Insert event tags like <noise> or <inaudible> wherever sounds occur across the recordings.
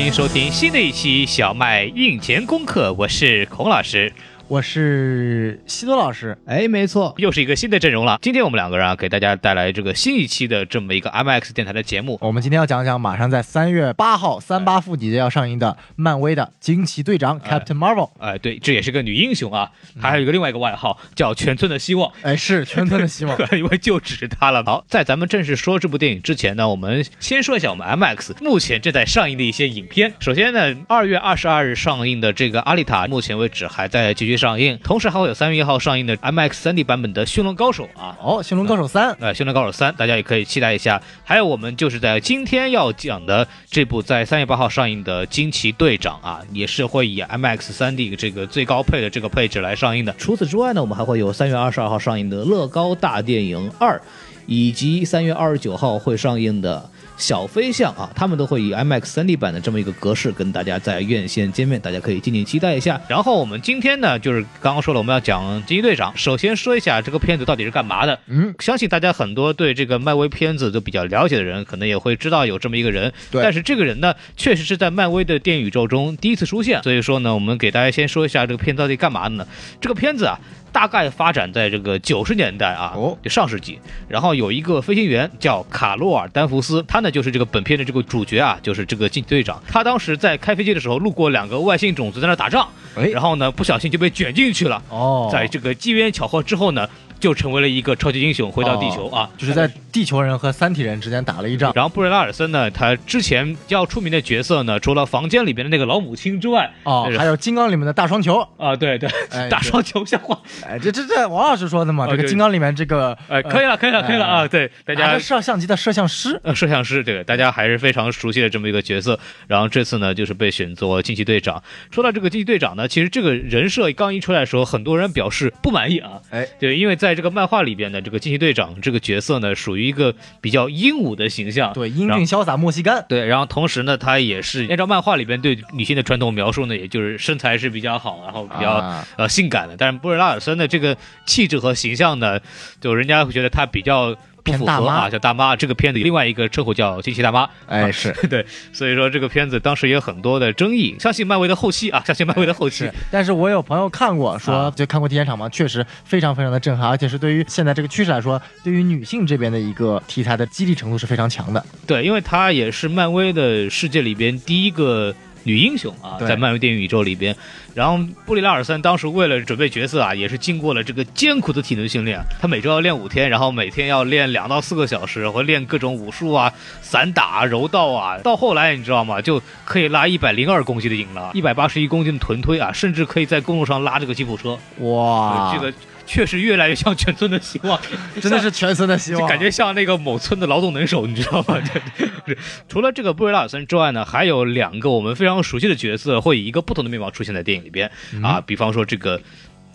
欢迎收听新的一期小麦硬钱功课，我是孔老师。我是西多老师，哎，没错，又是一个新的阵容了。今天我们两个人啊，给大家带来这个新一期的这么一个 MX 电台的节目。我们今天要讲讲马上在三月八号三八妇女节要上映的漫威的惊奇队长 Captain Marvel。哎，对，这也是个女英雄啊，她还有一个另外一个外号叫全村的希望。哎，是全村的希望，<laughs> 因为就指她了。好，在咱们正式说这部电影之前呢，我们先说一下我们 MX 目前正在上映的一些影片。首先呢，二月二十二日上映的这个《阿丽塔》，目前为止还在继续上映，同时还。会有三月一号上映的 MX 三 D 版本的《驯龙高手》啊，哦，《驯龙高手三》呃，《驯龙高手三》，大家也可以期待一下。还有我们就是在今天要讲的这部在三月八号上映的《惊奇队长》啊，也是会以 MX 三 D 这个最高配的这个配置来上映的。除此之外呢，我们还会有三月二十二号上映的《乐高大电影二》，以及三月二十九号会上映的。小飞象啊，他们都会以 IMAX 3D 版的这么一个格式跟大家在院线见面，大家可以敬请期待一下。然后我们今天呢，就是刚刚说了，我们要讲惊奇队长。首先说一下这个片子到底是干嘛的。嗯，相信大家很多对这个漫威片子都比较了解的人，可能也会知道有这么一个人。对。但是这个人呢，确实是在漫威的电影宇宙中第一次出现。所以说呢，我们给大家先说一下这个片子到底干嘛的呢？这个片子啊。大概发展在这个九十年代啊，哦，就上世纪。然后有一个飞行员叫卡洛尔·丹福斯，他呢就是这个本片的这个主角啊，就是这个惊奇队长。他当时在开飞机的时候，路过两个外星种子在那打仗，哎，然后呢不小心就被卷进去了。哦，在这个机缘巧合之后呢。就成为了一个超级英雄，回到地球啊，就是在地球人和三体人之间打了一仗。然后布瑞拉尔森呢，他之前比较出名的角色呢，除了房间里边的那个老母亲之外，哦，还有金刚里面的大双球啊，对对，大双球像话。哎，这这这王老师说的嘛，这个金刚里面这个，哎，可以了，可以了，可以了啊，对，大家摄像机的摄像师，呃，摄像师，这个大家还是非常熟悉的这么一个角色。然后这次呢，就是被选做惊奇队长。说到这个惊奇队长呢，其实这个人设刚一出来的时候，很多人表示不满意啊，哎，对，因为在这个漫画里边。呢这个惊奇队长这个角色呢，属于一个比较英武的形象，对，英俊潇洒莫西干，对，然后同时呢，他也是按照漫画里边对女性的传统描述呢，也就是身材是比较好，然后比较呃性感的。但是布瑞拉尔森的这个气质和形象呢，就人家会觉得他比较。不符合啊，叫大妈。这个片子另外一个称呼叫惊奇大妈。哎，是 <laughs> 对，所以说这个片子当时也有很多的争议。相信漫威的后期啊，相信漫威的后期。但是我有朋友看过，说就看过第一场嘛，确实非常非常的震撼，而且是对于现在这个趋势来说，对于女性这边的一个题材的激励程度是非常强的。对，因为它也是漫威的世界里边第一个。女英雄啊，在漫威电影宇宙里边，然后布里拉尔森当时为了准备角色啊，也是经过了这个艰苦的体能训练。他每周要练五天，然后每天要练两到四个小时，会练各种武术啊、散打、柔道啊。到后来你知道吗？就可以拉一百零二公斤的硬拉，一百八十一公斤的臀推啊，甚至可以在公路上拉这个吉普车。哇，这个。确实越来越像全村的希望，<laughs> 真的是全村的希望，感觉像那个某村的劳动能手，你知道吗？<laughs> 对，除了这个布瑞拉尔森之外呢，还有两个我们非常熟悉的角色会以一个不同的面貌出现在电影里边。啊，比方说这个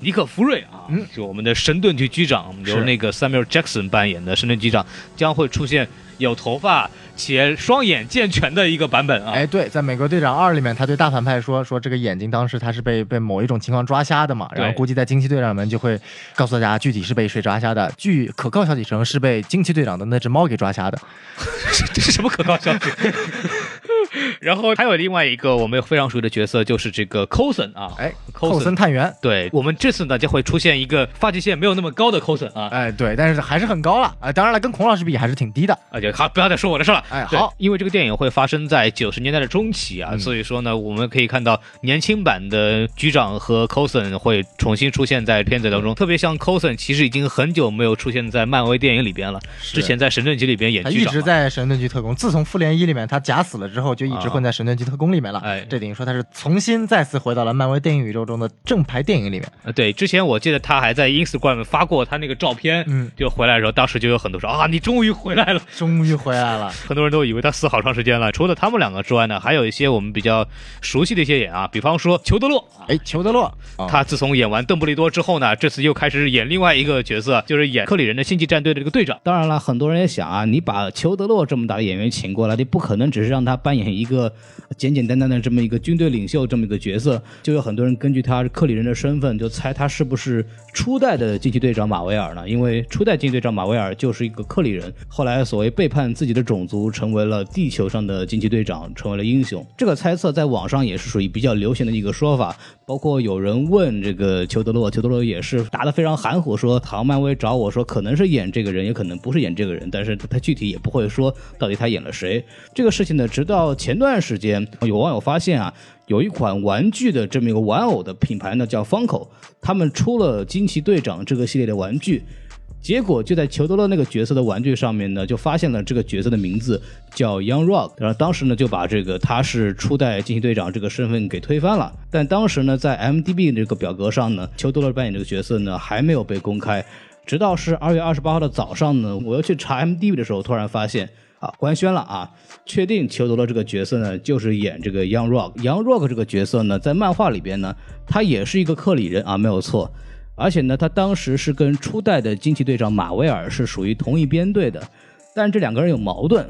尼克福瑞啊，就我们的神盾局局长，由那个 Samuel Jackson 扮演的神盾局长将会出现。有头发且双眼健全的一个版本啊！哎，对，在《美国队长二》里面，他对大反派说说这个眼睛当时他是被被某一种情况抓瞎的嘛，然后估计在惊奇队长里面就会告诉大家具体是被谁抓瞎的。据可靠消息称，是被惊奇队长的那只猫给抓瞎的。<laughs> 这是什么可靠消息？<laughs> 然后还有另外一个我们非常熟悉的角色，就是这个 Coulson 啊，哎，寇森探员。对我们这次呢就会出现一个发际线没有那么高的 Coulson 啊，哎，对，但是还是很高了啊。当然了，跟孔老师比还是挺低的。啊，就好，不要再说我的事了。哎，好，因为这个电影会发生在九十年代的中期啊，嗯所以说呢，我们可以看到年轻版的局长和 Coulson 会重新出现在片子当中。特别像 Coulson，其实已经很久没有出现在漫威电影里边了。之前在神盾局里边演他一局长嘛，直在神盾局特工，自从复联一里面他假死了之后，就一直混在神盾局特工里面了。哎这等于说他是重新再次回到了漫威电影宇宙中的正牌电影里面。呃对，之前我记得他还在 Instagram 发过他那个照片，嗯，就回来的时候，当时就有很多说啊，你终于回来了。<laughs> 终于回来了。很多人都以为他死好长时间了。除了他们两个之外呢，还有一些我们比较熟悉的一些演啊，比方说裘德洛，哎，裘德洛，啊他自从演完邓布利多之后呢，这次又开始演另外一个角色，就是演克里人的星际战队的这个队长。当然了，很多人也想啊，你把裘德洛这么大的演员请过来，你不可能只是让他扮演一个简简单单的这么一个军队领袖这么一个角色。就有很多人根据他克里人的身份，就猜他是不是初代的惊奇队长马维尔呢？因为初代惊奇队长马维尔就是一个克里人，后来所谓背叛自己的种族，成为了地球上的惊奇队长，成为了英雄。这个猜测在网上也是属于比较流行的一个说法。包括有人问这个裘德洛，裘德洛也是答得非常含糊，说唐漫威找我说可能是演这个人，也可能不是演这个人，但是他具体也不会说到底他演了谁。这个事情呢，直到前段段时间有网友发现啊，有一款玩具的这么一个玩偶的品牌呢叫 Funko，他们出了惊奇队长这个系列的玩具。结果就在裘德勒那个角色的玩具上面呢，就发现了这个角色的名字叫 Young Rock，然后当时呢就把这个他是初代惊奇队长这个身份给推翻了。但当时呢，在 MDB 这个表格上呢，裘德勒扮演这个角色呢还没有被公开，直到是二月二十八号的早上呢，我要去查 MDB 的时候，突然发现啊官宣了啊，确定裘德勒这个角色呢就是演这个 Young Rock。Young Rock 这个角色呢，在漫画里边呢，他也是一个克里人啊，没有错。而且呢，他当时是跟初代的惊奇队长马维尔是属于同一编队的，但这两个人有矛盾。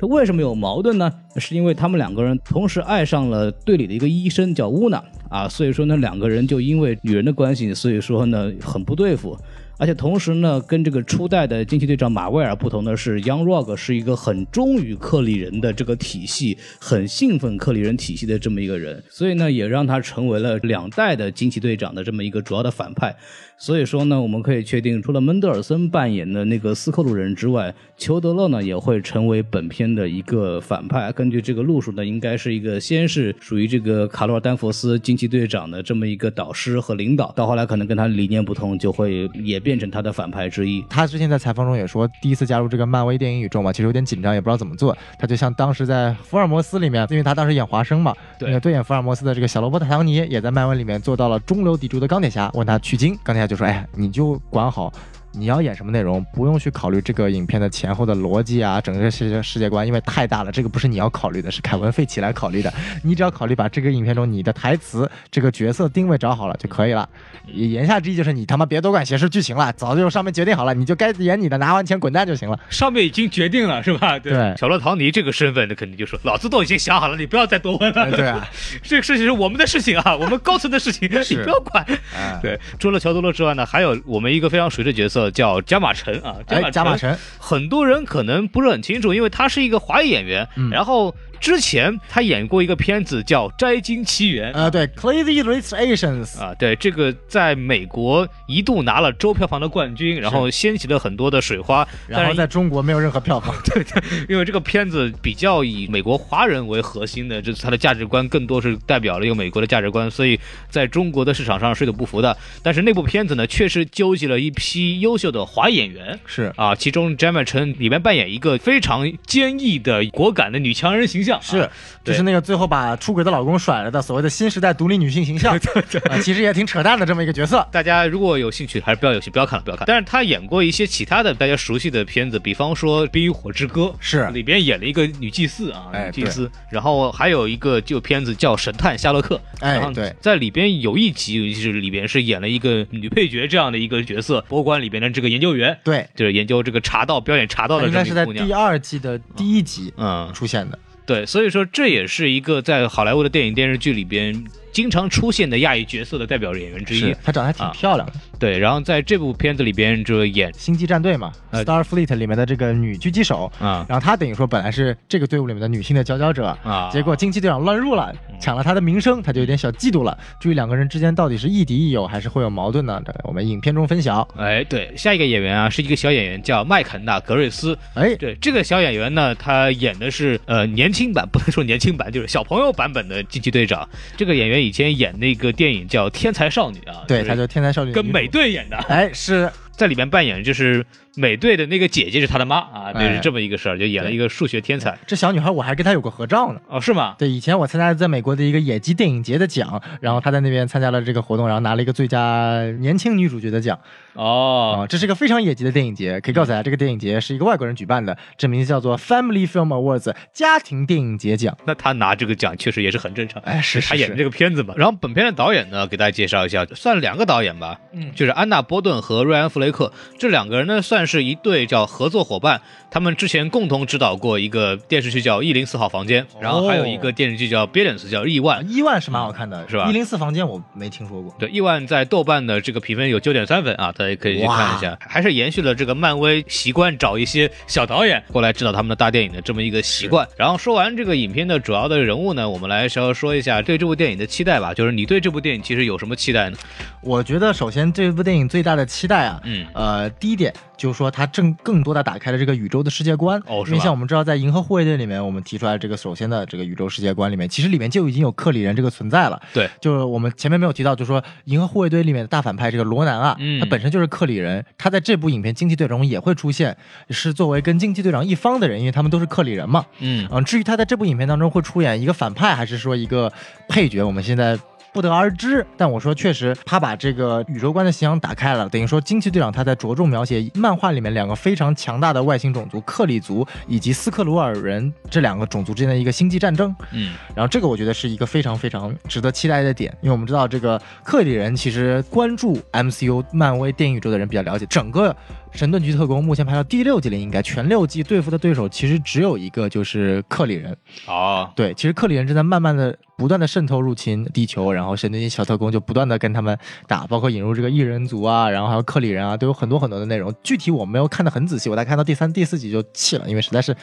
这为什么有矛盾呢？是因为他们两个人同时爱上了队里的一个医生叫乌娜啊，所以说呢，两个人就因为女人的关系，所以说呢很不对付。而且同时呢，跟这个初代的惊奇队长马威尔不同的是，Young Rock 是一个很忠于克里人的这个体系，很信奉克里人体系的这么一个人，所以呢，也让他成为了两代的惊奇队长的这么一个主要的反派。所以说呢，我们可以确定，除了门德尔森扮演的那个斯克鲁人之外，裘德勒呢也会成为本片的一个反派。根据这个路数呢，应该是一个先是属于这个卡罗尔丹佛斯惊奇队长的这么一个导师和领导，到后来可能跟他理念不同，就会也变成他的反派之一。他之前在采访中也说，第一次加入这个漫威电影宇宙嘛，其实有点紧张，也不知道怎么做。他就像当时在福尔摩斯里面，因为他当时演华生嘛，对对演福尔摩斯的这个小罗伯特·唐尼也在漫威里面做到了中流砥柱的钢铁侠，问他取经，钢铁侠就说：“哎，你就管好。”你要演什么内容，不用去考虑这个影片的前后的逻辑啊，整个世界世界观，因为太大了，这个不是你要考虑的，是凯文·费奇来考虑的。你只要考虑把这个影片中你的台词、这个角色定位找好了就可以了。言下之意就是你他妈别多管闲事剧情了，早就上面决定好了，你就该演你的，拿完钱滚蛋就行了。上面已经决定了，是吧？<laughs> 对，对小罗唐尼这个身份，那肯定就说，老子都已经想好了，你不要再多问了。哎 <laughs> 对啊，<laughs> 这个事情是我们的事情啊，我们高层的事情，你不要管。哎，对，除了乔多洛之外呢，还有我们一个非常熟悉的角色叫加马陈啊。哎，加马陈，很多人可能不是很清楚，因为他是一个华裔演员，嗯然后之前他演过一个片子叫《摘金奇缘》。呃，对，Crazy Rich Asians，啊，对，这个在美国一度拿了周票房的冠军，然后掀起了很多的水花。然后在中国没有任何票房。<laughs> 对对因为这个片子比较以美国华人为核心的，就是它的价值观更多是代表了一个美国的价值观，所以在中国的市场上是有不服的。但是那部片子呢，确实纠集了一批优秀的华演员。是啊，其中詹麦陈里面扮演一个非常坚毅的、果敢的女强人形象，是啊，就是那个最后把出轨的老公甩了的所谓的新时代独立女性形象，<laughs> 啊其实也挺扯淡的这么一个角色。大家如果有兴趣，还是不要有兴，不要看了，不要看。但是她演过一些其他的大家熟悉的片子，比方说《冰与火之歌》，是里边演了一个女祭司啊，哎女祭司。然后还有一个旧片子叫《神探夏洛克》，然后哎对在里边有一集就是里边是演了一个女配角这样的一个角色，博物馆里边的这个研究员，对，就是研究这个茶道表演茶道的应该是在这个姑娘第。二季的第一集嗯，出现的。对，所以说这也是一个在好莱坞的电影电视剧里边经常出现的亚裔角色的代表演员之一。她长得还挺啊漂亮的。对，然后在这部片子里边，就演星际战队嘛，Starfleet 里面的这个女狙击手啊，然后她等于说本来是这个队伍里面的女性的佼佼者啊，结果惊奇队长乱入了，抢了她的名声，她就有点小嫉妒了。至于两个人之间到底是亦敌亦友，还是会有矛盾呢？这我们影片中分享。哎，对，下一个演员啊，是一个小演员，叫麦肯纳格瑞斯。哎，对，这个小演员呢，他演的是呃年轻版，不能说年轻版，就是小朋友版本的惊奇队长。这个演员以前演那个电影叫《天才少女》啊，对，她叫《天才少女》，跟美队演的。哎，是在里面扮演就是。美队的那个姐姐是他的妈啊，就，是这么一个事儿，就演了一个数学天才。这小女孩我还跟她有过合照呢。哦，是吗？对，以前我参加在美国的一个野鸡电影节的奖，然后她在那边参加了这个活动，然后拿了一个最佳年轻女主角的奖。哦，这是一个非常野鸡的电影节，可以告诉大家，这个电影节是一个外国人举办的，这名字叫做 Family Film Awards 家庭电影节奖。那他拿这个奖确实也是很正常。哎，是他演的这个片子嘛。然后本片的导演呢，给大家介绍一下，算两个导演吧，嗯，就是安娜波顿和瑞安弗雷克这两个人呢，算是一对叫。合作伙伴，他们之前共同指导过一个电视剧叫《一零四号房间》，然后还有一个电视剧叫《Billions》，叫《亿万》。亿万是蛮好看的，是吧？一零四房间我没听说过。对，亿万在豆瓣的这个评分有九点三分啊，大家可以去看一下。还是延续了这个漫威习惯找一些小导演过来指导他们的大电影的这么一个习惯。然后说完这个影片的主要的人物呢，我们来稍微说一下对这部电影的期待吧。就是你对这部电影其实有什么期待呢？我觉得首先这部电影最大的期待啊，嗯，呃，第一点就是说它正更多的打开了这个。宇宙的世界观哦，因为像我们知道，在《银河护卫队》里面，我们提出来这个首先的这个宇宙世界观里面，其实里面就已经有克里人这个存在了。对，就是我们前面没有提到，就是说《银河护卫队》里面的大反派这个罗南啊，嗯，他本身就是克里人，他在这部影片《惊奇队长》中也会出现，是作为跟惊奇队长一方的人，因为他们都是克里人嘛。嗯嗯，至于他在这部影片当中会出演一个反派，还是说一个配角，我们现在。不得而知，但我说确实，他把这个宇宙观的形象打开了，等于说惊奇队长他在着重描写漫画里面两个非常强大的外星种族克里族以及斯克鲁尔人这两个种族之间的一个星际战争。嗯，然后这个我觉得是一个非常非常值得期待的点，因为我们知道这个克里人其实关注 MCU 漫威电影宇宙的人比较了解，整个。神盾局特工目前排到第六季了，应该全六季对付的对手其实只有一个，就是克里人。哦，对，其实克里人正在慢慢的、不断的渗透入侵地球，然后神盾局小特工就不断的跟他们打，包括引入这个异人族啊，然后还有克里人啊，都有很多很多的内容。具体我没有看得很仔细，我大概看到第三、第四集就弃了，因为实在是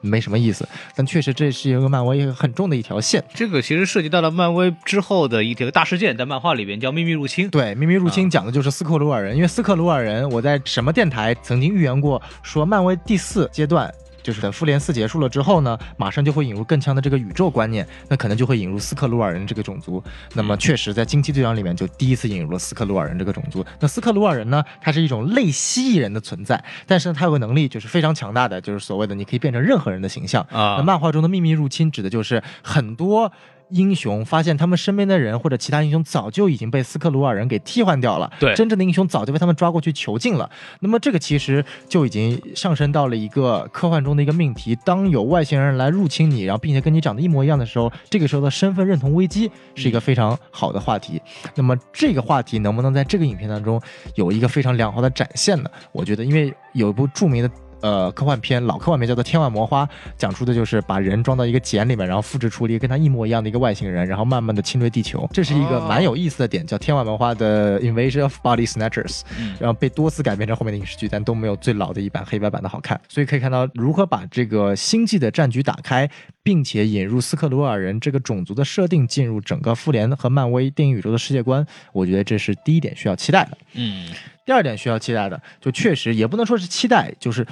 没什么意思。但确实这是一个漫威很重的一条线。这个其实涉及到了漫威之后的一个大事件，在漫画里边叫秘密入侵。对，秘密入侵讲的就是斯克鲁尔人，因为斯克鲁尔人，我在什么电台？台曾经预言过，说漫威第四阶段就是等复联四结束了之后呢，马上就会引入更强的这个宇宙观念，那可能就会引入斯克鲁尔人这个种族。那么确实，在惊奇队长里面就第一次引入了斯克鲁尔人这个种族。那斯克鲁尔人呢，它是一种类蜥蜴人的存在，但是呢，它有个能力就是非常强大的，就是所谓的你可以变成任何人的形象啊。那漫画中的秘密入侵指的就是很多。英雄发现他们身边的人或者其他英雄早就已经被斯克鲁尔人给替换掉了，对，真正的英雄早就被他们抓过去囚禁了。那么这个其实就已经上升到了一个科幻中的一个命题：当有外星人来入侵你，然后并且跟你长得一模一样的时候，这个时候的身份认同危机是一个非常好的话题。那么这个话题能不能在这个影片当中有一个非常良好的展现呢？我觉得，因为有一部著名的。呃，科幻片老科幻片叫做《天外魔花》，讲述的就是把人装到一个茧里面，然后复制出了一个跟他一模一样的一个外星人，然后慢慢的侵略地球。这是一个蛮有意思的点，叫《天外魔花》的 Invasion of Body Snatchers，然后被多次改编成后面的影视剧，但都没有最老的一版黑白版的好看。所以可以看到如何把这个星际的战局打开，并且引入斯克鲁尔人这个种族的设定进入整个复联和漫威电影宇宙的世界观，我觉得这是第一点需要期待的。嗯，第二点需要期待的，就确实也不能说是期待，就是。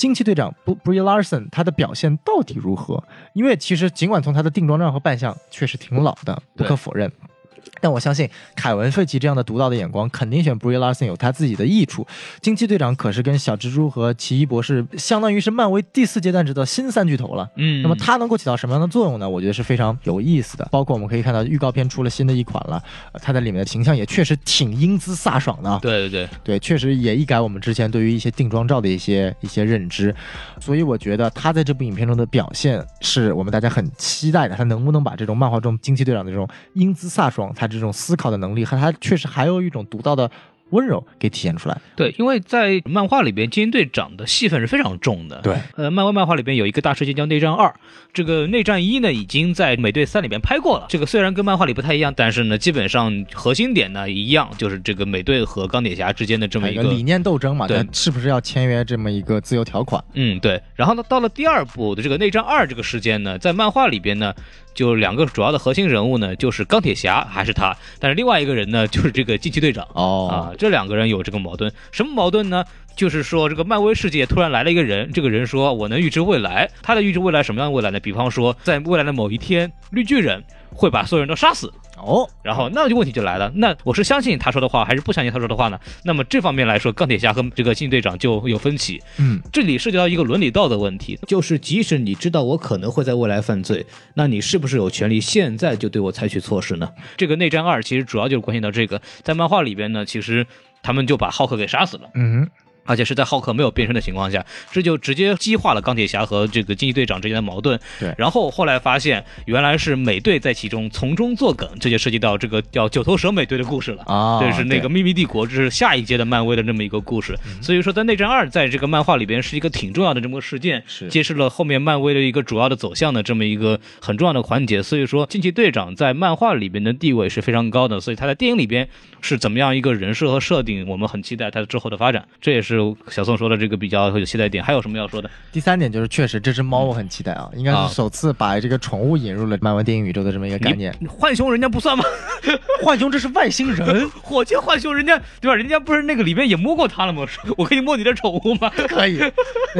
惊奇队长 Brie Larson 他的表现到底如何？因为其实尽管从他的定妆照和扮相确实挺老的，不可否认。但我相信凯文·费奇这样的独到的眼光，肯定选 Brie Larson 有他自己的益处。惊奇队长可是跟小蜘蛛和奇异博士，相当于是漫威第四阶段制的新三巨头了。嗯，那么他能够起到什么样的作用呢？我觉得是非常有意思的。包括我们可以看到预告片出了新的一款了，他在里面的形象也确实挺英姿飒爽的。对对对对，确实也一改我们之前对于一些定妆照的一些一些认知。所以我觉得他在这部影片中的表现是我们大家很期待的。他能不能把这种漫画中惊奇队长的这种英姿飒爽，他这种思考的能力和他确实还有一种独到的温柔给体现出来。对，因为在漫画里边，惊奇队长的戏份是非常重的。对，呃，漫威漫画里边有一个大事件叫内战二，这个内战一呢已经在美队三里边拍过了。这个虽然跟漫画里不太一样，但是呢，基本上核心点呢一样，就是这个美队和钢铁侠之间的这么一个理念斗争嘛。对，是不是要签约这么一个自由条款？嗯，对。然后呢，到了第二部的这个内战二这个事件呢，在漫画里边呢。就两个主要的核心人物呢，就是钢铁侠还是他，但是另外一个人呢，就是这个惊奇队长哦啊，这两个人有这个矛盾，什么矛盾呢？就是说这个漫威世界突然来了一个人，这个人说我能预知未来，他的预知未来什么样的未来呢？比方说在未来的某一天，绿巨人会把所有人都杀死。哦，然后那就问题就来了，那我是相信他说的话，还是不相信他说的话呢？那么这方面来说，钢铁侠和这个惊奇队长就有分歧。嗯，这里涉及到一个伦理道德问题，就是即使你知道我可能会在未来犯罪，那你是不是有权利现在就对我采取措施呢？这个内战二其实主要就是关系到这个，在漫画里边呢，其实他们就把浩克给杀死了。嗯。而且是在浩克没有变身的情况下，这就直接激化了钢铁侠和这个惊奇队长之间的矛盾。对，然后后来发现原来是美队在其中从中作梗，这就涉及到这个叫九头蛇美队的故事了啊。这是那个秘密帝国，这是下一届的漫威的这么一个故事。所以说，在内战二在这个漫画里边是一个挺重要的这么个事件，揭示了后面漫威的一个主要的走向的这么一个很重要的环节。所以说，惊奇队长在漫画里边的地位是非常高的，所以他在电影里边是怎么样一个人设和设定，我们很期待他之后的发展。这也是小宋说。的这个比较有期待点，还有什么要说的？第三点就是，确实这只猫我很期待啊，应该是首次把这个宠物引入了漫威电影宇宙的这么一个概念。浣熊人家不算吗？<laughs> 浣熊这是外星人，<laughs> 火箭浣熊人家对吧？人家不是那个里面也摸过它了吗？<laughs> 我可以摸你的宠物吗？可以。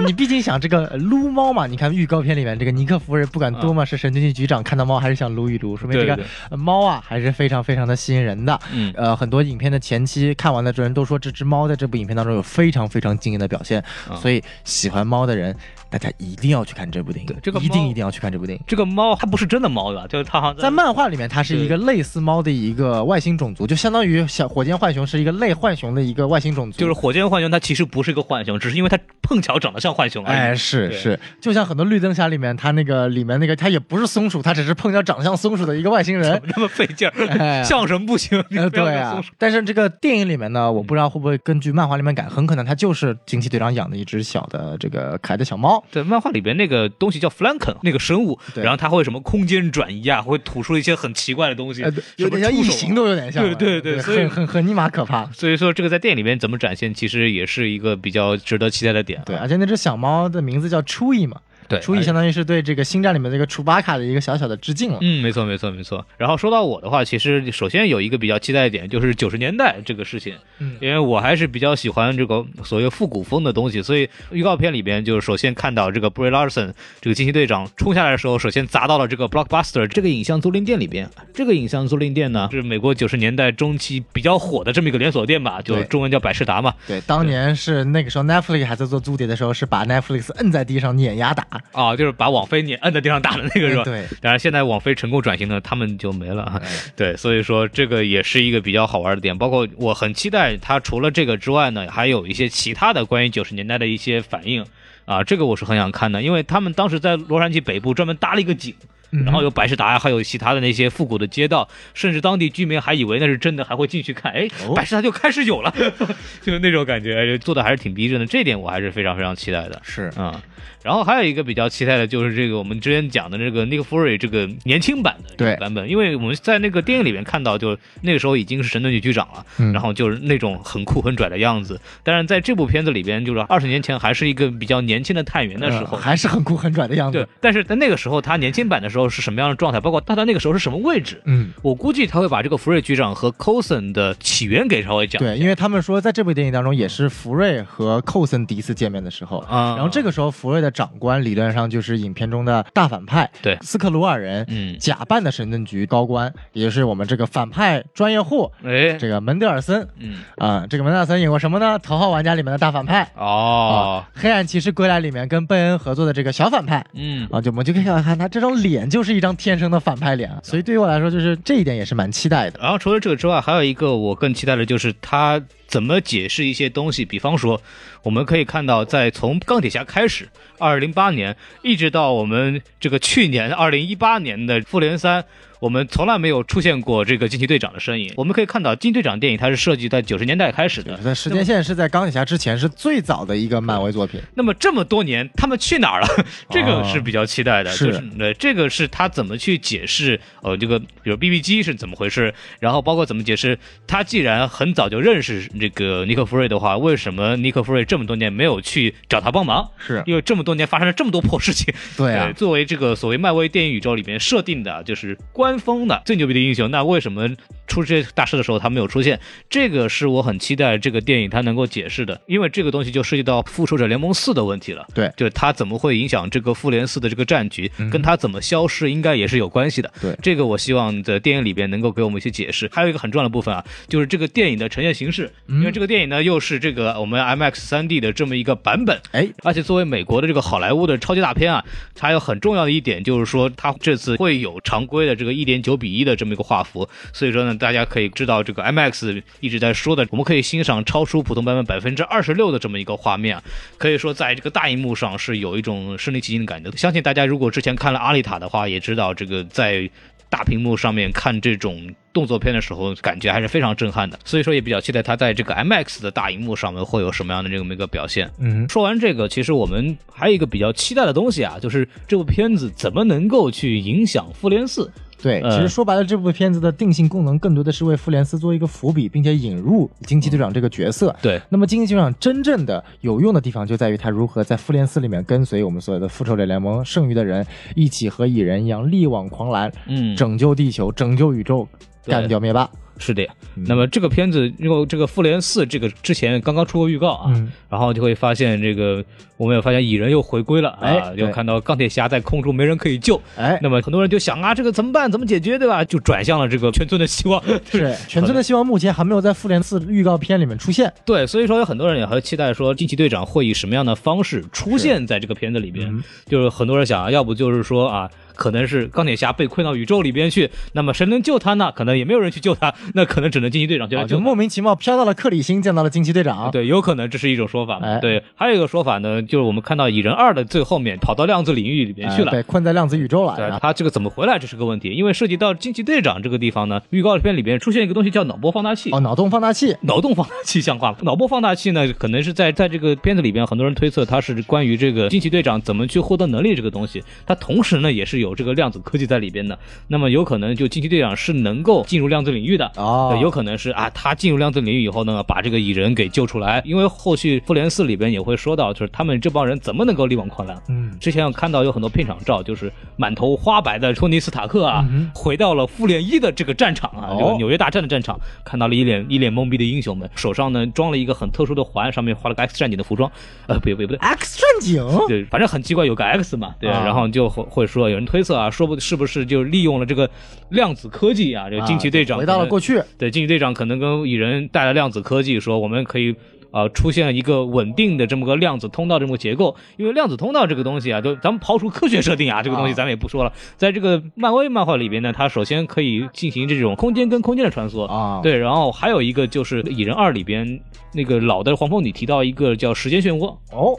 你毕竟想这个撸猫嘛？你看预告片里面这个尼克夫人不管多么是神经局局长，看到猫还是想撸一撸，说明这个猫啊还是非常非常的吸引人的。嗯，呃，很多影片的前期看完的人都说这只猫在这部影片当中有非常非常惊艳的表现，所以喜欢猫的人。大家一定要去看这部电影，这个一定一定要去看这部电影。这个猫它不是真的猫的，<laughs> 就是它好像在漫画里面，它是一个类似猫的一个外星种族，就相当于小火箭浣熊是一个类浣熊的一个外星种族。就是火箭浣熊它其实不是一个浣熊，只是因为它碰巧长得像浣熊。哎，是是，就像很多绿灯侠里面，它那个里面那个它也不是松鼠，它只是碰巧长得像松鼠的一个外星人。那么费劲儿，像什么不行？对啊。但是这个电影里面呢，我不知道会不会根据漫画里面改，很可能它就是惊奇队长养的一只小的这个可爱的小猫。在漫画里边。那个东西叫 Flanken，那个生物，然后它会什么空间转移啊，会吐出一些很奇怪的东西，有点像异形，都有点像，对对对，很很很尼玛可怕。所以说这个在电影里面怎么展现，其实也是一个比较值得期待的点。对，而且那只小猫的名字叫初一嘛。对，初一相当于是对这个星战里面这个楚巴卡的一个小小的致敬了。嗯，没错，没错，没错。然后说到我的话，其实首先有一个比较期待的点，就是九十年代这个事情，嗯，因为我还是比较喜欢这个所谓复古风的东西，所以预告片里边就首先看到这个 Bray Larson 这个惊奇队长冲下来的时候，首先砸到了这个 Blockbuster 这个影像租赁店里边。这个影像租赁店呢，是美国九十年代中期比较火的这么一个连锁店吧，就中文叫百事达嘛。对，当年是那个时候 Netflix 还在做租碟的时候，是把 Netflix 摁在地上碾压打啊，就是把网。飞你摁在地上打的那个是吧？对。当然，现在网飞成功转型了，他们就没了。<laughs> 对，所以说这个也是一个比较好玩的点。包括我很期待它除了这个之外呢，还有一些其他的关于九十年代的一些反应啊，这个我是很想看的，因为他们当时在洛杉矶北部专门搭了一个景。然后有百事达，还有其他的那些复古的街道，甚至当地居民还以为那是真的，还会进去看。哎，百事达就开始有了，<laughs> 就是那种感觉，做的还是挺逼真的。这点我还是非常非常期待的。是啊，然后还有一个比较期待的就是这个我们之前讲的这个 Nick Fury 这个年轻版的对版本，因为我们在那个电影里面看到，就那个时候已经是神盾局局长了，然后就是那种很酷很拽的样子。但是在这部片子里边，就是二十年前还是一个比较年轻的探员的时候，还是很酷很拽的样子。对，但是在那个时候他年轻版的时候是什么样的状态？包括他在那个时候是什么位置？嗯，我估计他会把这个福瑞局长和 Coulson 的起源给稍微讲。对，因为他们说在这部电影当中也是福瑞和 Coulson 第一次见面的时候啊。然后这个时候福瑞的长官理论上就是影片中的大反派，对，斯克鲁尔人，嗯，假扮的神盾局高官，也就是我们这个反派专业户，哎，这个门德尔森，嗯啊，这个门德尔森演过什么呢？头号玩家里面的大反派哦，黑暗骑士归来里面跟贝恩合作的这个小反派，嗯啊，就我们就可以看看他这张脸就是一张天生的反派脸。所以对于我来说，就是这一点也是蛮期待的。然后除了这个之外，还有一个我更期待的就是他怎么解释一些东西。比方说，我们可以看到，在从钢铁侠开始，二零零八年一直到我们这个去年二零一八年的复联三，我们从来没有出现过这个惊奇队长的身影。我们可以看到，惊奇队长电影它是设计在九十年代开始的，在时间线是在钢铁侠之前，是最早的一个漫威作品。那么这么多年，他们去哪儿了？<laughs> 这个是比较期待的，是对这个是他怎么去解释？呃，这个比如 BB 机是怎么回事？然后包括怎么解释？他既然很早就认识这个尼克弗瑞的话，为什么尼克弗瑞这么多年没有去找他帮忙？是因为这么多年发生了这么多破事情。对啊，作为这个所谓漫威电影宇宙里面设定的，就是巅峰的最牛逼的英雄，那为什么出这些大事的时候他没有出现？这个是我很期待这个电影它能够解释的，因为这个东西就涉及到复仇者联盟四的问题了。对，就是他怎么会影响这个复联四的这个战局，跟它怎么消失应该也是有关系的。对，这个我希望在电影里边能够给我们一些解释。还有一个很重要的部分啊，就是这个电影的呈现形式，因为这个电影呢又是这个我们 IMAX 三 D 的这么一个版本，哎，而且作为美国的这个好莱坞的超级大片啊，它有很重要的一点就是说，它这次会有常规的这个一点九比一的这么一个画幅，所以说呢，大家可以知道这个 IMAX 一直在说的，我们可以欣赏超出普通版本百分之二十六的这么一个画面，可以说在这个大荧幕上是有一种身临其境的感觉。相信大家如果之前看了《阿丽塔》的话，也知道这个在大屏幕上面看这种动作片的时候，感觉还是非常震撼的。所以说也比较期待它在这个 IMAX 的大荧幕上面会有什么样的这么一个表现。嗯，说完这个，其实我们还有一个比较期待的东西啊，就是这部片子怎么能够去影响复联四。对，其实说白了，这部片子的定性功能更多的是为复联四做一个伏笔，并且引入惊奇队长这个角色。对，那么惊奇队长真正的有用的地方就在于他如何在复联四里面跟随我们所有的复仇者联盟剩余的人一起和蚁人一样力挽狂澜，嗯，拯救地球，拯救宇宙，干掉灭霸。是的，那么这个片子，因为这个复联四这个之前刚刚出过预告啊，然后就会发现这个，我们也发现蚁人又回归了啊，又看到钢铁侠在空中没人可以救，哎，那么很多人就想啊，这个怎么办？怎么解决？对吧？就转向了这个 <laughs> 全村的希望，是全村的希望，目前还没有在复联四预告片里面出现。对，所以说有很多人也很期待说惊奇队长会以什么样的方式出现在这个片子里边，就是很多人想，要不就是说啊。可能是钢铁侠被困到宇宙里边去，那么谁能救他呢？可能也没有人去救他，<laughs> 那可能只能惊奇队长就来救。就莫名其妙飘到了克里星，见到了惊奇队长。对，有可能这是一种说法。对，还有一个说法呢，就是我们看到蚁人二的最后面跑到量子领域里边去了，对，困在量子宇宙了。对，他这个怎么回来，这是个问题，因为涉及到惊奇队长这个地方呢，预告片里边出现一个东西叫脑波放大器。哦，脑洞放大器，脑洞放大器像话吗？脑波放大器呢，可能是在在这个片子里边，很多人推测它是关于这个惊奇队长怎么去获得能力这个东西，它同时呢也是有这个量子科技。在里边的，那么有可能就惊奇队长是能够进入量子领域的。哦，有可能是啊，他进入量子领域以后呢，把这个蚁人给救出来。因为后续复联四里边也会说到，就是他们这帮人怎么能够力挽狂澜？嗯，之前我看到有很多片场照，就是满头花白的托尼斯塔克啊，回到了复联一的这个战场啊，这个纽约大战的战场，看到了一脸一脸懵逼的英雄们，手上呢装了一个很特殊的环，上面画了个 X 战警的服装，呃，不对不对，X 战警，对，反正很奇怪，有个 X 嘛，对，然后就会会说有人推测啊，说不是不是就利用。了这个量子科技啊，这个惊奇队长回到了过去。对，惊奇队长可能跟蚁人带来量子科技，说我们可以啊出现一个稳定的这么个量子通道这么个结构。因为量子通道这个东西啊，就咱们刨除科学设定啊，这个东西咱们也不说了。在这个漫威漫画里边呢，它首先可以进行这种空间跟空间的穿梭啊。对，然后还有一个就是蚁人二里边那个老的黄蜂女提到一个叫时间漩涡哦。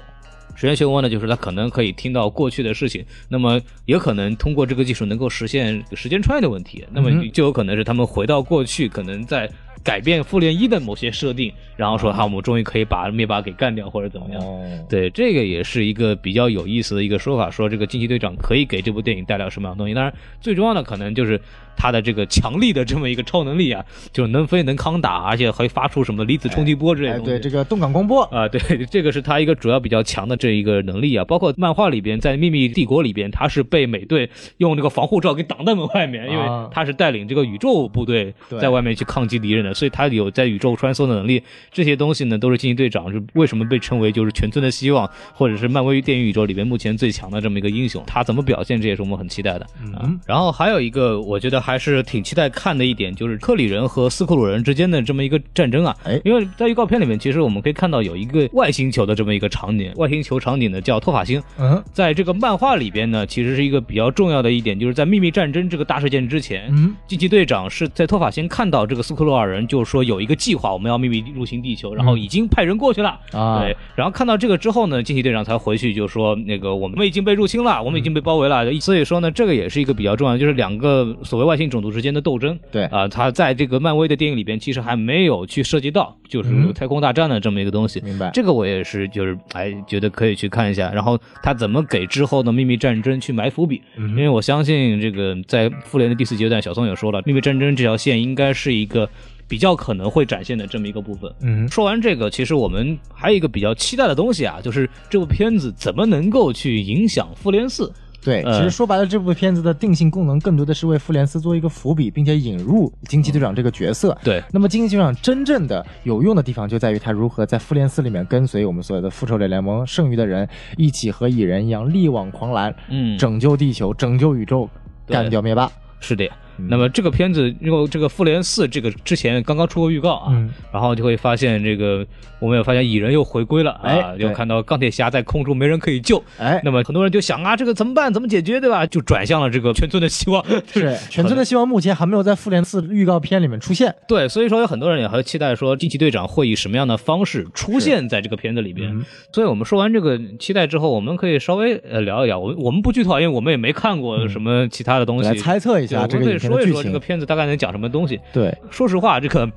时间漩涡呢，就是它可能可以听到过去的事情，那么也可能通过这个技术能够实现时间穿越的问题，那么就有可能是他们回到过去，可能在改变复联一的某些设定，然后说哈，我们终于可以把灭霸给干掉或者怎么样。对，这个也是一个比较有意思的一个说法，说这个惊奇队长可以给这部电影带来什么样的东西。当然，最重要的可能就是。他的这个强力的这么一个超能力啊，就是能飞能抗打，而且会发出什么离子冲击波之类的东西。对，这个动感光波啊，对，<laughs> 这个是他一个主要比较强的这一个能力啊。包括漫画里边，在秘密帝国里边，他是被美队用这个防护罩给挡在门外面，因为他是带领这个宇宙部队在外面去抗击敌人的，所以他有在宇宙穿梭的能力。这些东西呢，都是惊奇队长是为什么被称为就是全村的希望，或者是漫威电影宇宙里边目前最强的这么一个英雄。他怎么表现，这也是我们很期待的嗯。然后还有一个，我觉得还是挺期待。看的一点就是克里人和斯库鲁人之间的这么一个战争啊，哎，因为在预告片里面，其实我们可以看到有一个外星球的这么一个场景，外星球场景呢叫托法星。嗯，在这个漫画里边呢，其实是一个比较重要的一点，就是在秘密战争这个大事件之前，嗯，惊奇队长是在托法星看到这个斯库鲁尔人，就是说有一个计划，我们要秘密入侵地球，然后已经派人过去了啊。对，然后看到这个之后呢，惊奇队长才回去就说那个我们已经被入侵了，我们已经被包围了。所以说呢，这个也是一个比较重要的，就是两个所谓外星种族之间的斗争。对啊，他在这个漫威的电影里边其实还没有去涉及到，就是嗯太空大战的这么一个东西。明白。这个我也是，就是哎，觉得可以去看一下。然后他怎么给之后的秘密战争去埋伏笔？嗯因为我相信这个在复联的第四阶段，小松也说了，秘密战争这条线应该是一个比较可能会展现的这么一个部分。嗯说完这个，其实我们还有一个比较期待的东西啊，就是这部片子怎么能够去影响复联四？对，呃其实说白了，这部片子的定性功能更多的是为复联四做一个伏笔，并且引入惊奇队长这个角色。对，那么惊奇队长真正的有用的地方就在于他如何在复联四里面跟随我们所有的复仇者联盟剩余的人一起和蚁人一样力挽狂澜，嗯，拯救地球，拯救宇宙，干掉灭霸。是的那么这个片子，因为这个复联四这个之前刚刚出过预告啊，嗯然后就会发现这个我们也发现蚁人又回归了啊，哎又看到钢铁侠在空中没人可以救，哎，那么很多人就想啊，这个怎么办？怎么解决？对吧？就转向了这个 <laughs> 全村的希望。是 <laughs> 全村的希望目前还没有在复联四预告片里面出现。对，所以说有很多人也还期待说惊奇队长会以什么样的方式出现在这个片子里边。嗯所以我们说完这个期待之后，我们可以稍微呃聊一聊。我们我们不剧透，因为我们也没看过什么其他的东西。来猜测一下这个说一说这个。片子大概能讲什么东西。对，说实话，这个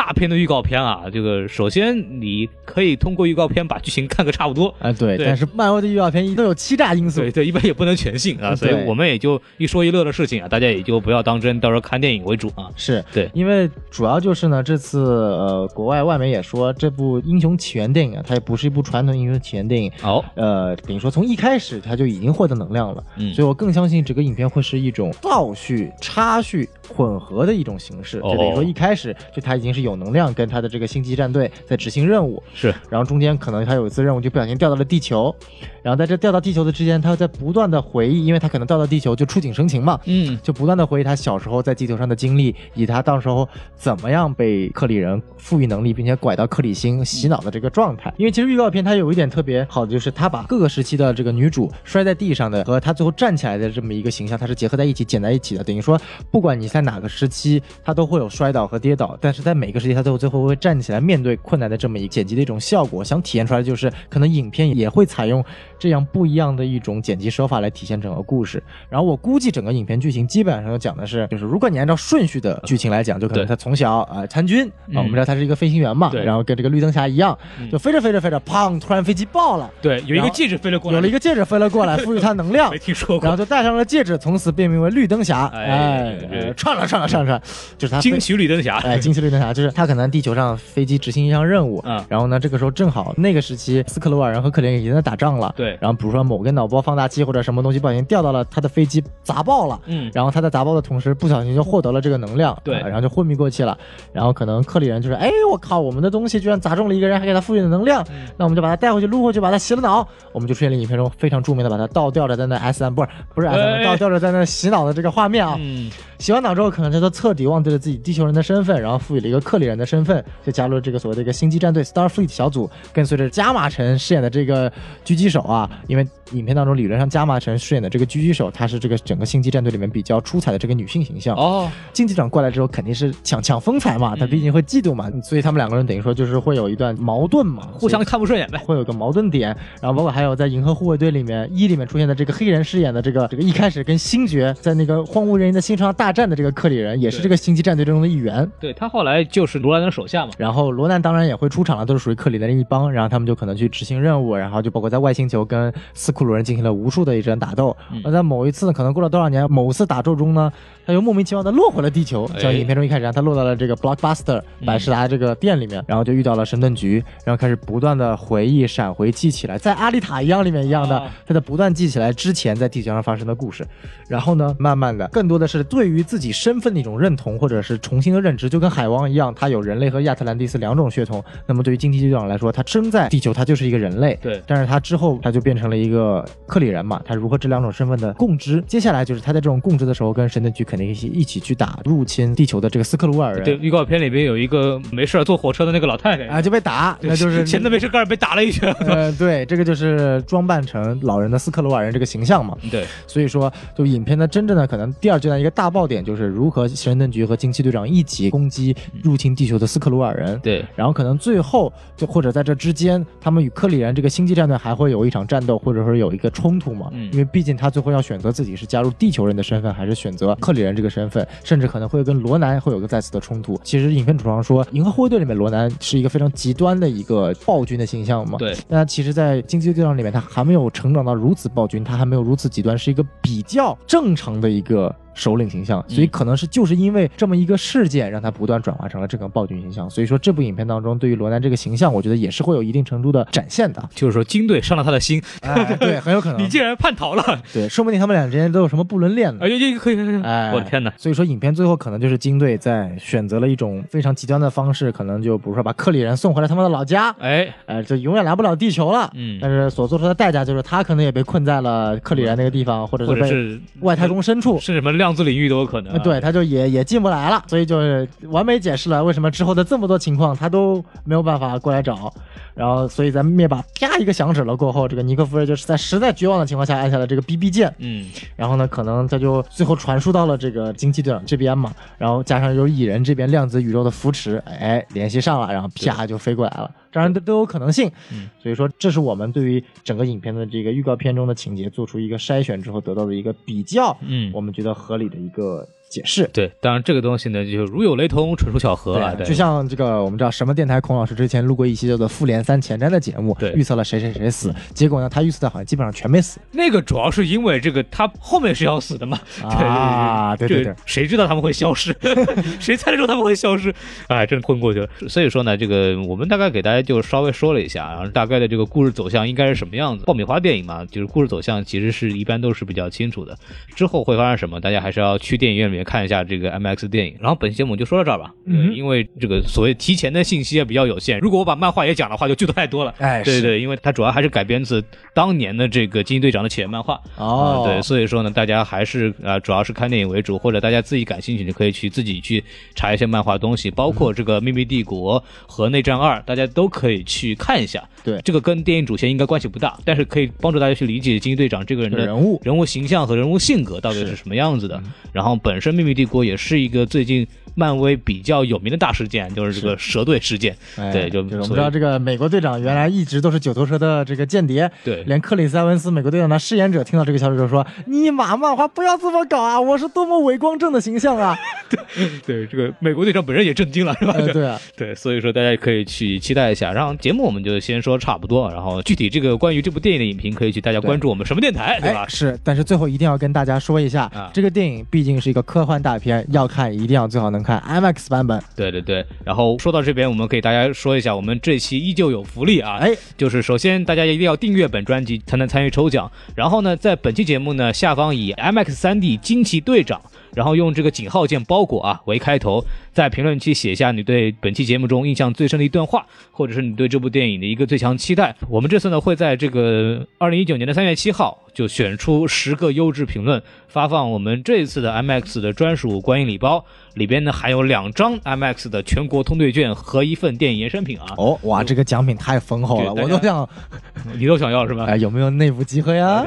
大片的预告片啊，这个首先你可以通过预告片把剧情看个差不多。啊对，对。但是漫威的预告片都有欺诈因素。对。对，一般也不能全信啊，所以我们也就一说一乐的事情啊，大家也就不要当真，到时候看电影为主啊。是对。因为主要就是呢，这次呃，国外外媒也说，这部英雄起源电影啊，它也不是一部传统英雄起源电影，好，呃，等于说从一开始它就已经获得能量了，嗯。所以我更相信这个影片会是一种倒叙、插叙混合的一种形式，哦就等于说一开始就他已经是有能量，跟他的这个星际战队在执行任务，是然后中间可能他有一次任务就不小心掉到了地球，然后在这掉到地球的之间，他在不断的回忆，因为他可能掉到地球就触景生情嘛，嗯，就不断的回忆他小时候在地球上的经历，以他到时候怎么样被克里人赋予能力，并且拐到克里星洗脑的这个状态。因为其实预告片它有一点特别好的，就是他把各个时期的这个女主摔在地上的和她最后站起来的这么一个形象，它是结合在一起剪在一起的。等于说，不管你在哪个时期，他都会有摔倒和跌倒，但是在每个时期，她最后最后会站起来面对困难的这么一剪辑的一种效果。想体现出来就是，可能影片也会采用这样不一样的一种剪辑手法来体现整个故事。然后我估计整个影片剧情基本上讲的是，就是如果你按照顺序的剧情来讲，就可能他从小啊、呃参军啊、嗯我们知道他是一个飞行员嘛，然后跟这个绿灯侠一样，嗯就飞着飞着飞着，砰，突然飞机爆了，对，有一个戒指飞了过来，有了一个戒指飞了过来，赋予他能量 <laughs> 没。听说过，然后就戴上了戒指，从此变名为绿灯侠。哎哎，对对呃串了算了算了。串，就是他惊奇绿灯侠，哎，惊奇绿灯侠就是他可能地球上飞机执行一项任务，嗯然后呢，这个时候正好那个时期斯克鲁尔人和克林已经在打仗了，对然后比如说某个脑波放大器或者什么东西不小心掉到了他的飞机，砸爆了，嗯，然后他在砸爆的同时不小心就获得了这个能量，对啊然后就昏迷过去了，然后可能克里人就是，哎，我靠，我们的东西居然砸中了一个人，还给他赋予了能量，嗯那我们就把他带回去撸回去，把他洗了脑，我们就出现了影片中非常著名的把他倒吊着在那 S M 不是不是 S 倒吊着在那洗脑的这个画面啊，嗯，洗完脑之后，可能他就彻底忘记了自己地球人的身份，然后赋予了一个克里人的身份，就加入了这个所谓的一个星际战队 Starfleet 小组，跟随着加马城饰演的这个狙击手啊，因为影片当中理论上加马城饰演的这个狙击手，她是这个整个星际战队里面比较出彩的这个女性形象。哦，竞技长过来之后，肯定是抢抢风采嘛，他毕竟会嫉妒嘛，所以他们两个人等于说就是会有一段矛盾嘛，互相看不顺眼呗，会有个矛盾点，然后包括还有在《银河护卫队》里面一里面出现的这个黑人饰演的这个这个一开始跟星爵在那个荒无人烟的星球上大战的这个克里人，也是这个星际战队中的一员。对他后来就是罗兰的手下嘛，然后罗兰当然也会出场了，都是属于克里人的一帮，然后他们就可能去执行任务，然后就包括在外星球跟斯库鲁人进行了无数的一阵打斗。嗯。而在某一次，可能过了多少年，某次打斗中呢，他又莫名其妙的落回了地球，哎。像影片中一开始让他落到了这个 Blockbuster 嗯。百事达这个店里面，然后就遇到了神盾局，然后开始不断的回忆、闪回、记起来，在阿丽塔一样里面一样的啊，他在不断记起来之前在地球上发生的故事，然后呢，慢慢的，更多的是对于自己身份的一种认同，或者是重新的认知，就跟海王一样，他有人类和亚特兰蒂斯两种血统。那么对于惊奇队长来说，他生在地球，他就是一个人类，对。但是他之后他就变成了一个克里人嘛，他如何这两种身份的共知？接下来就是他在这种共知的时候，跟神盾局肯定一起一起去打入侵地球的这个斯克鲁尔人。对，预告片里边有一个没事儿坐火车的那个老太太啊，就被打，<laughs> 那就是闲的没事干被打了一拳，<laughs> 呃，对，这个就是装扮成老人的斯克鲁尔人这个形象嘛。对，所以说，就影片的真正的可能第二阶段一个大爆点就是如何神盾局和惊奇队长一起攻击入侵地球的斯克鲁尔人。对，然后可能最后就或者在这之间，他们与克里人这个星际战队还会有一场战斗，或者说有一个冲突嘛？嗯因为毕竟他最后要选择自己是加入地球人的身份，还是选择克里人这个身份，甚至可能会跟罗南会有个再次的冲突。其实影片主创说，《银河护卫队》里面罗南是一个非常极端的一个暴君的形象嘛？对，那其实，在《惊奇队长》里面，他还没有成长到如此暴君，他还没有如此极端，是一个比较正常的一个首领形象，所以可能是就是因为这么一个事件，让他不断转化成了这个暴君形象。所以说，这部影片当中对于罗南这个形象，我觉得也是会有一定程度的展现的。就是说金队伤了他的心，哎，对，很有可能你，竟然叛逃了，对，说不定他们俩之间都有什么不伦恋呢哎。可以可以可以，哎，我的天哪！所以说，影片最后可能就是金队在选择了一种非常极端的方式，可能就比如说把克里人送回了他们的老家，哎，哎，就永远来不了地球了。嗯但是所做出的代价就是他可能也被困在了克里人那个地方，或者是被外太空深处。是什么量子领域都有可能对，他就也也进不来了，所以就是完美解释了为什么之后的这么多情况他都没有办法过来找，然后所以在灭霸啪一个响指了过后，这个尼克弗瑞就是在实在绝望的情况下按下了这个 BB 键，嗯，然后呢，可能他就最后传输到了这个惊奇队长这边嘛，然后加上有蚁人这边量子宇宙的扶持，哎，联系上了，然后啪就飞过来了，当然都都有可能性。嗯，所以说这是我们对于整个影片的这个预告片中的情节做出一个筛选之后得到的一个比较，嗯我们觉得合理的一个解释。对，当然这个东西呢，就如有雷同，纯属巧合啊。对，就像这个，我们知道什么电台孔老师之前录过一期叫做《复联三前瞻》的节目，对预测了谁谁谁死，结果呢，他预测的好像基本上全没死那个主要是因为这个他后面是要死的嘛。啊！<laughs> 对对对，谁知道他们会消失？<laughs> 谁猜得出他们会消失？哎，真混过去了。所以说呢，这个我们大概给大家就稍微说了一下，然后大概的这个故事走向应该是什么样子。爆米花电影嘛，就是故事走向其实是一般都是比较清楚的。之后会发生什么，大家还是要去电影院里面看一下这个 IMAX 电影。然后本期节目就说到这儿吧，嗯呃因为这个所谓提前的信息也比较有限，如果我把漫画也讲的话，就剧透太多了。哎，对对，因为它主要还是改编自当年的这个惊奇队长的起源漫画。哦啊，对，所以说呢，大家还是呃，主要是看电影为主，或者大家自己感兴趣，就可以去自己去查一些漫画东西，包括这个《秘密帝国》和《内战二》，大家都可以去看一下。对这个跟电影主线应该关系不大，但是可以帮助大家去理解惊奇队长这个人的人物人物形象和人物性格到底是什么样子的。然后本身《秘密帝国》也是一个最近漫威比较有名的大事件，就是这个蛇队事件。哎对就就是我们知道这个美国队长原来一直都是九头蛇的这个间谍，对连克里斯·埃文斯美国队长的饰演者听到这个消息就说：“尼玛漫画不要这么搞啊！我是多么伟光正的形象啊 <laughs> 对，对这个美国队长本人也震惊了，是！”吧？呃，对啊，<laughs> 对，所以说大家可以去期待一下。然后节目我们就先说差不多，然后具体这个关于这部电影的影评，可以去大家关注我们什么电台，对吧哎，？是，但是最后一定要跟大家说一下，啊这个电影毕竟是一个科幻大片，要看一定要最好能看 IMAX 版本。对对对。然后说到这边，我们给大家说一下，我们这期依旧有福利啊，哎，就是首先大家一定要订阅本专辑才能参与抽奖。然后呢，在本期节目呢下方以 MX 3D 惊奇队长，然后用这个井号键包裹啊为开头，在评论区写下你对本期节目中印象最深的一段话，或者是你对这部电影的一个最强期待。我们这次呢会在这个二零一九年的三月七号就选出十个优质评论，发放我们这一次的 MX 的专属观影礼包，里边呢还有两张 MX 的全国通兑券和一份电影延伸品啊。哦，哇，这个奖品太丰厚了，对我都想，<laughs> 你都想要是吧？哎，有没有内部集合呀？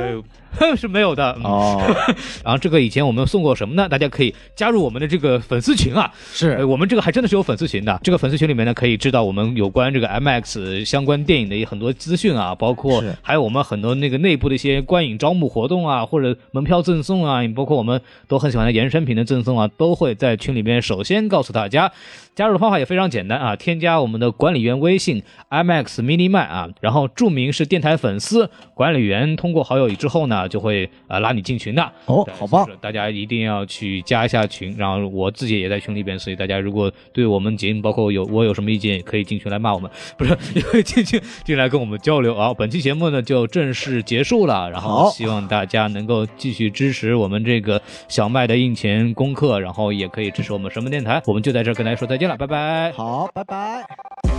对，<laughs> 是没有的。嗯哦，<laughs> 然后这个以前我们送过什么呢？大家可以加入我们的这个粉丝群啊，呃，是，我们这个还真的是有粉丝群的。这个粉丝群里面呢，可以知道我们有关这个 MX 相关电影的很多资讯啊，包括还有我们很多那个内部的一些观影招募活动啊，或者门票赠送啊，包括我们都很喜欢的衍生品的赠送啊，都会在群里面首先告诉大家。加入的方法也非常简单啊，添加我们的管理员微信 IMAX Mini 麦啊，然后注明是电台粉丝，管理员通过好友之后呢，就会呃拉你进群的。哦好棒就，是大家一定要去加一下群，然后我自己也在群里边，所以大家如果对我们节目，包括有我有什么意见，也可以进群来骂我们，<laughs> 不是，也可以进群进来跟我们交流啊。本期节目呢就正式结束了，然后希望大家能够继续支持我们这个小麦的印钱功课，然后也可以支持我们什么电台。我们就在这儿跟大家说再见了，拜拜。好，拜拜。